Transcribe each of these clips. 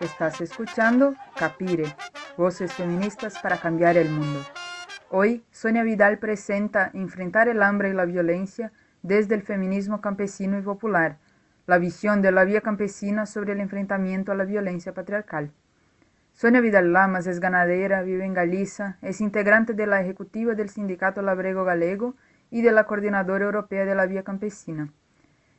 Estás escuchando Capire, Voces Feministas para Cambiar el Mundo. Hoy, Sonia Vidal presenta Enfrentar el hambre y la violencia desde el feminismo campesino y popular, la visión de la vía campesina sobre el enfrentamiento a la violencia patriarcal. Sonia Vidal Lamas es ganadera, vive en Galicia, es integrante de la ejecutiva del Sindicato Labrego Galego y de la Coordinadora Europea de la Vía Campesina.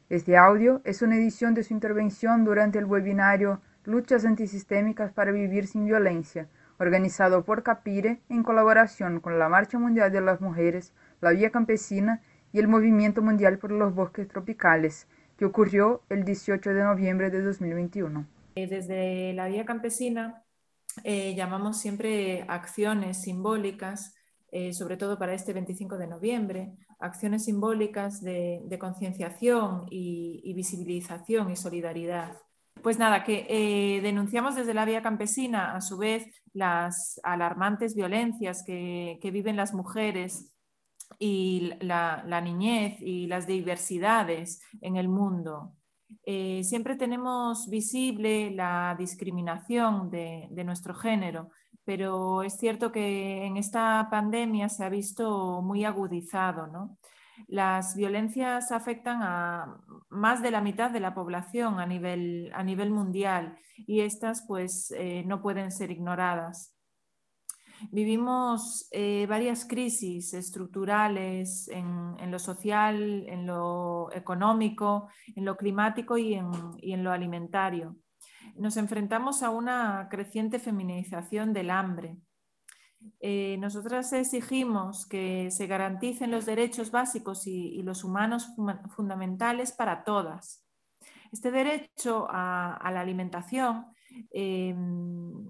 Este audio es una edición de su intervención durante el webinario Luchas Antisistémicas para Vivir sin Violencia, organizado por Capire en colaboración con la Marcha Mundial de las Mujeres, la Vía Campesina y el Movimiento Mundial por los Bosques Tropicales, que ocurrió el 18 de noviembre de 2021. Desde la Vía Campesina eh, llamamos siempre acciones simbólicas, eh, sobre todo para este 25 de noviembre, acciones simbólicas de, concienciación y, visibilización y solidaridad. Pues nada, que eh, denunciamos desde la vía campesina, a su vez, las alarmantes violencias que, viven las mujeres y la niñez y las diversidades en el mundo. Eh, siempre tenemos visible la discriminación de, nuestro género, pero es cierto que en esta pandemia se ha visto muy agudizado. Las violencias afectan a más de la mitad de la población a nivel, mundial y estas pues eh, no pueden ser ignoradas. Vivimos eh, varias crisis estructurales en, lo social, en lo económico, en lo climático y en, lo alimentario. Nos enfrentamos a una creciente feminización del hambre. Eh, nosotras exigimos que se garanticen los derechos básicos y, los humanos fundamentales para todas. Este derecho a, la alimentación em,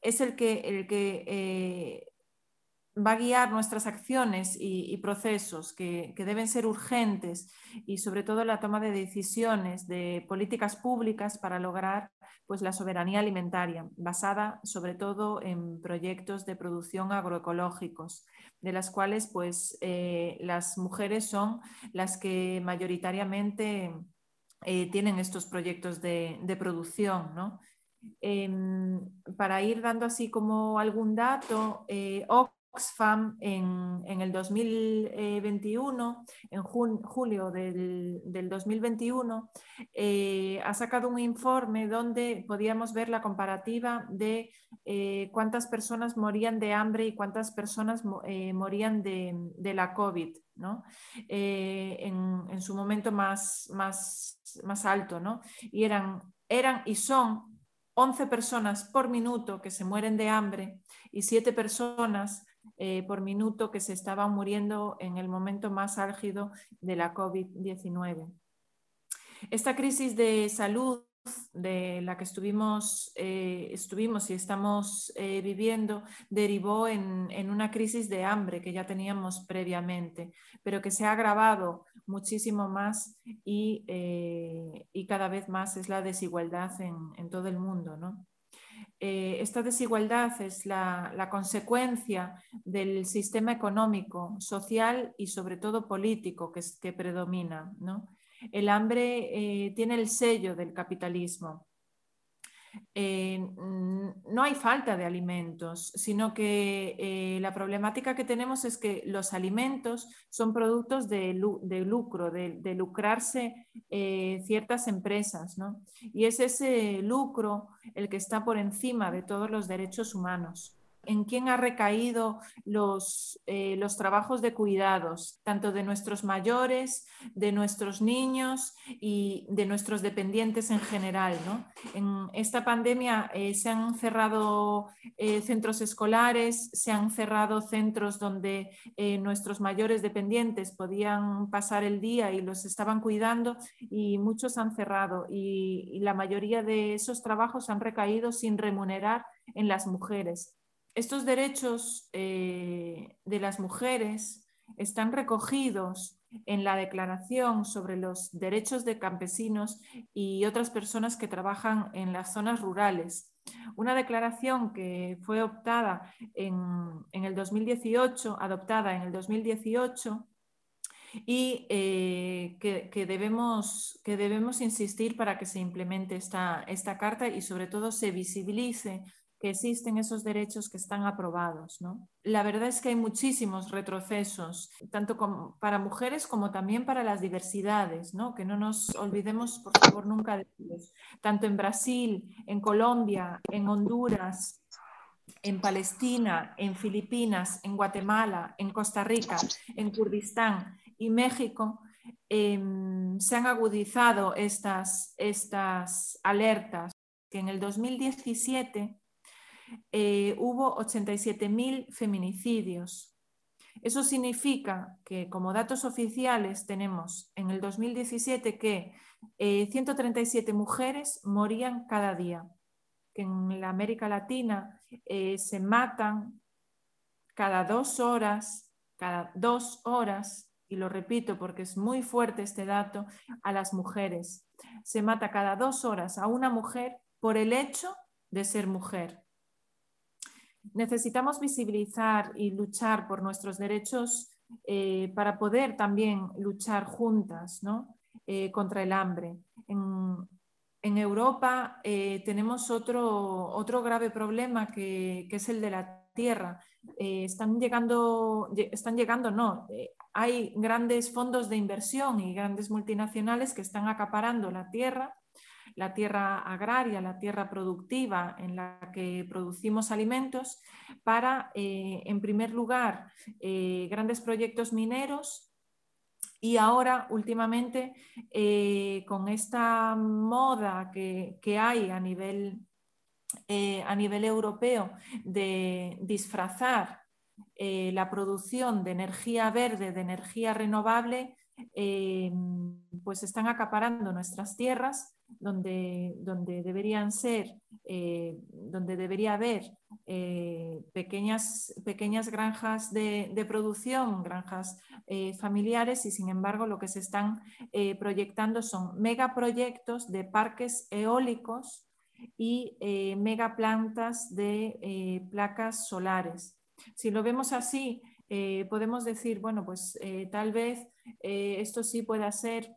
es el que, el que eh, va a guiar nuestras acciones y, procesos que, deben ser urgentes y sobre todo la toma de decisiones de políticas públicas para lograr pues, la soberanía alimentaria, basada sobre todo en proyectos de producción agroecológicos, de las cuales pues, eh, las mujeres son las que mayoritariamente eh, tienen estos proyectos de, producción. ¿no? Em, para ir dando así como algún dato, eh, Oxfam en, el 2021, en julio del, 2021, eh, ha sacado un informe donde podíamos ver la comparativa de eh, cuántas personas morían de hambre y cuántas personas morían de, la COVID. En, su momento más, más, más alto, ¿no? Y eran, eran y son 11 personas por minuto que se mueren de hambre y 7 personas eh, por minuto que se estaban muriendo en el momento más álgido de la COVID-19. Esta crisis de salud de la que estuvimos, eh, estuvimos y estamos eh, viviendo derivó en, una crisis de hambre que ya teníamos previamente, pero que se ha agravado muchísimo más y, eh, cada vez más es la desigualdad en, todo el mundo. Esta desigualdad es la, consecuencia del sistema económico, social y sobre todo político que, predomina. El hambre eh, tiene el sello del capitalismo. Eh, no hay falta de alimentos, sino que eh, la problemática que tenemos es que los alimentos son productos de, lucro, de, lucrarse ciertas empresas, Y es ese lucro el que está por encima de todos los derechos humanos en quién ha recaído los, eh, los, trabajos de cuidados, tanto de nuestros mayores, de nuestros niños y de nuestros dependientes en general. En esta pandemia eh, se han cerrado eh, centros escolares, se han cerrado centros donde nuestros mayores dependientes podían pasar el día y los estaban cuidando y muchos han cerrado y la mayoría de esos trabajos han recaído sin remunerar en las mujeres estos derechos eh, de las mujeres están recogidos en la Declaración sobre los Derechos de Campesinos y otras personas que trabajan en las zonas rurales. Una declaración que fue optada en, el 2018, adoptada en el 2018 y eh, que, debemos, que debemos insistir para que se implemente esta, esta carta y sobre todo se visibilice que existen esos derechos que están aprobados. ¿no? La verdad es que hay muchísimos retrocesos, tanto para mujeres como también para las diversidades, ¿no? que no nos olvidemos, por favor, nunca de ellos. Tanto en Brasil, en Colombia, en Honduras, en Palestina, en Filipinas, en Guatemala, en Costa Rica, en Kurdistán y México, em, se han agudizado estas, estas alertas que en el 2017 eh, hubo 87.000 feminicidios. Eso significa que como datos oficiales tenemos en el 2017 que 137 eh, mujeres morían cada día, que en América Latina eh, se matan cada dos horas, cada dos horas, y lo repito porque es muy fuerte este dato, a las mujeres. Se mata cada dos horas a una mujer por el hecho de ser mujer necesitamos visibilizar y luchar por nuestros derechos eh, para poder también luchar juntas eh, contra el hambre. En, Europa eh, tenemos otro, otro, grave problema que, es el de la tierra. están llegando, están llegando, no, hay grandes fondos de inversión y grandes multinacionales que están acaparando la tierra la tierra agraria, la tierra productiva en la que producimos alimentos, para, eh, en primer lugar, eh, grandes proyectos mineros y ahora, últimamente, eh, con esta moda que, hay a nivel, a nivel europeo de disfrazar la producción de energía verde, de energía renovable, pues están acaparando nuestras tierras donde, donde deberían ser, eh, donde debería haber eh, pequeñas, pequeñas granjas de, producción, granjas eh, familiares y sin embargo lo que se están proyectando son megaproyectos de parques eólicos y megaplantas de placas solares. Si lo vemos así, podemos decir, bueno, pues tal vez esto sí pueda ser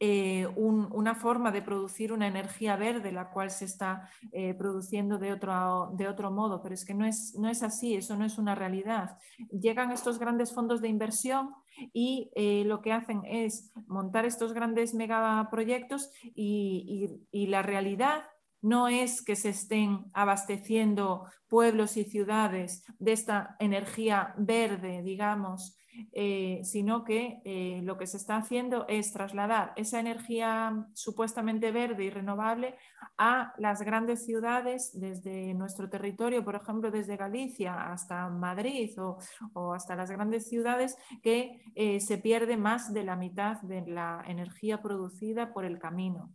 eh, una forma de producir una energía verde, la cual se está eh, produciendo de otro, de otro modo, pero es que no es, no es así, eso no es una realidad. Llegan estos grandes fondos de inversión y eh, lo que hacen es montar estos grandes megaproyectos y la realidad no es que se estén abasteciendo pueblos y ciudades de esta energía verde, digamos, eh, sino que eh, lo que se está haciendo es trasladar esa energía supuestamente verde y renovable a las grandes ciudades desde nuestro territorio, por ejemplo, desde Galicia hasta Madrid o, hasta las grandes ciudades, que eh, se pierde más de la mitad de la energía producida por el camino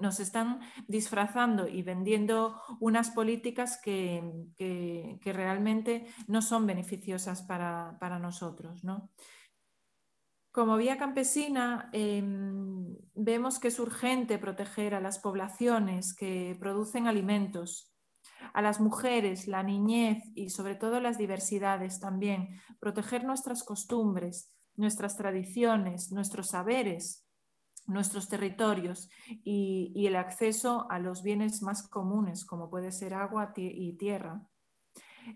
nos están disfrazando y vendiendo unas políticas que, realmente no son beneficiosas para, nosotros. Como vía campesina, em, vemos que es urgente proteger a las poblaciones que producen alimentos, a las mujeres, la niñez y sobre todo las diversidades también, proteger nuestras costumbres, nuestras tradiciones, nuestros saberes, nuestros territorios y, el acceso a los bienes más comunes, como puede ser agua y tierra.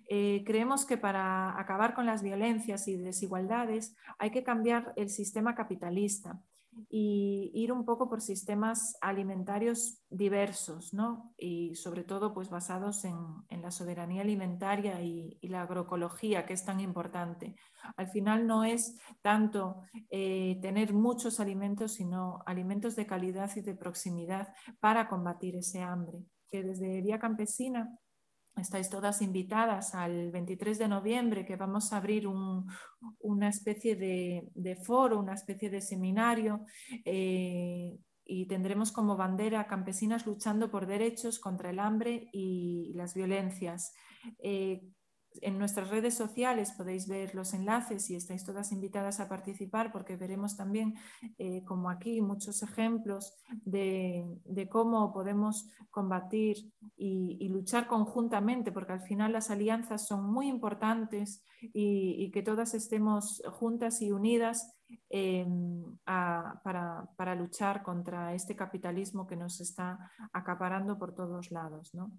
Eh, creemos que para acabar con las violencias y desigualdades hay que cambiar el sistema capitalista y ir un poco por sistemas alimentarios diversos, ¿no? Y sobre todo pues basados en, la soberanía alimentaria y, la agroecología, que es tan importante. Al final no es tanto eh, tener muchos alimentos, sino alimentos de calidad y de proximidad para combatir ese hambre. Que desde Vía Campesina Estáis todas invitadas al 23 de noviembre que vamos a abrir una especie de, foro, una especie de seminario eh, y tendremos como bandera campesinas luchando por derechos contra el hambre y las violencias. Eh, en nuestras redes sociales podéis ver los enlaces y estáis todas invitadas a participar porque veremos también, eh, como aquí, muchos ejemplos de, cómo podemos combatir y, luchar conjuntamente, porque al final las alianzas son muy importantes y, que todas estemos juntas y unidas em, para, para, luchar contra este capitalismo que nos está acaparando por todos lados. ¿no?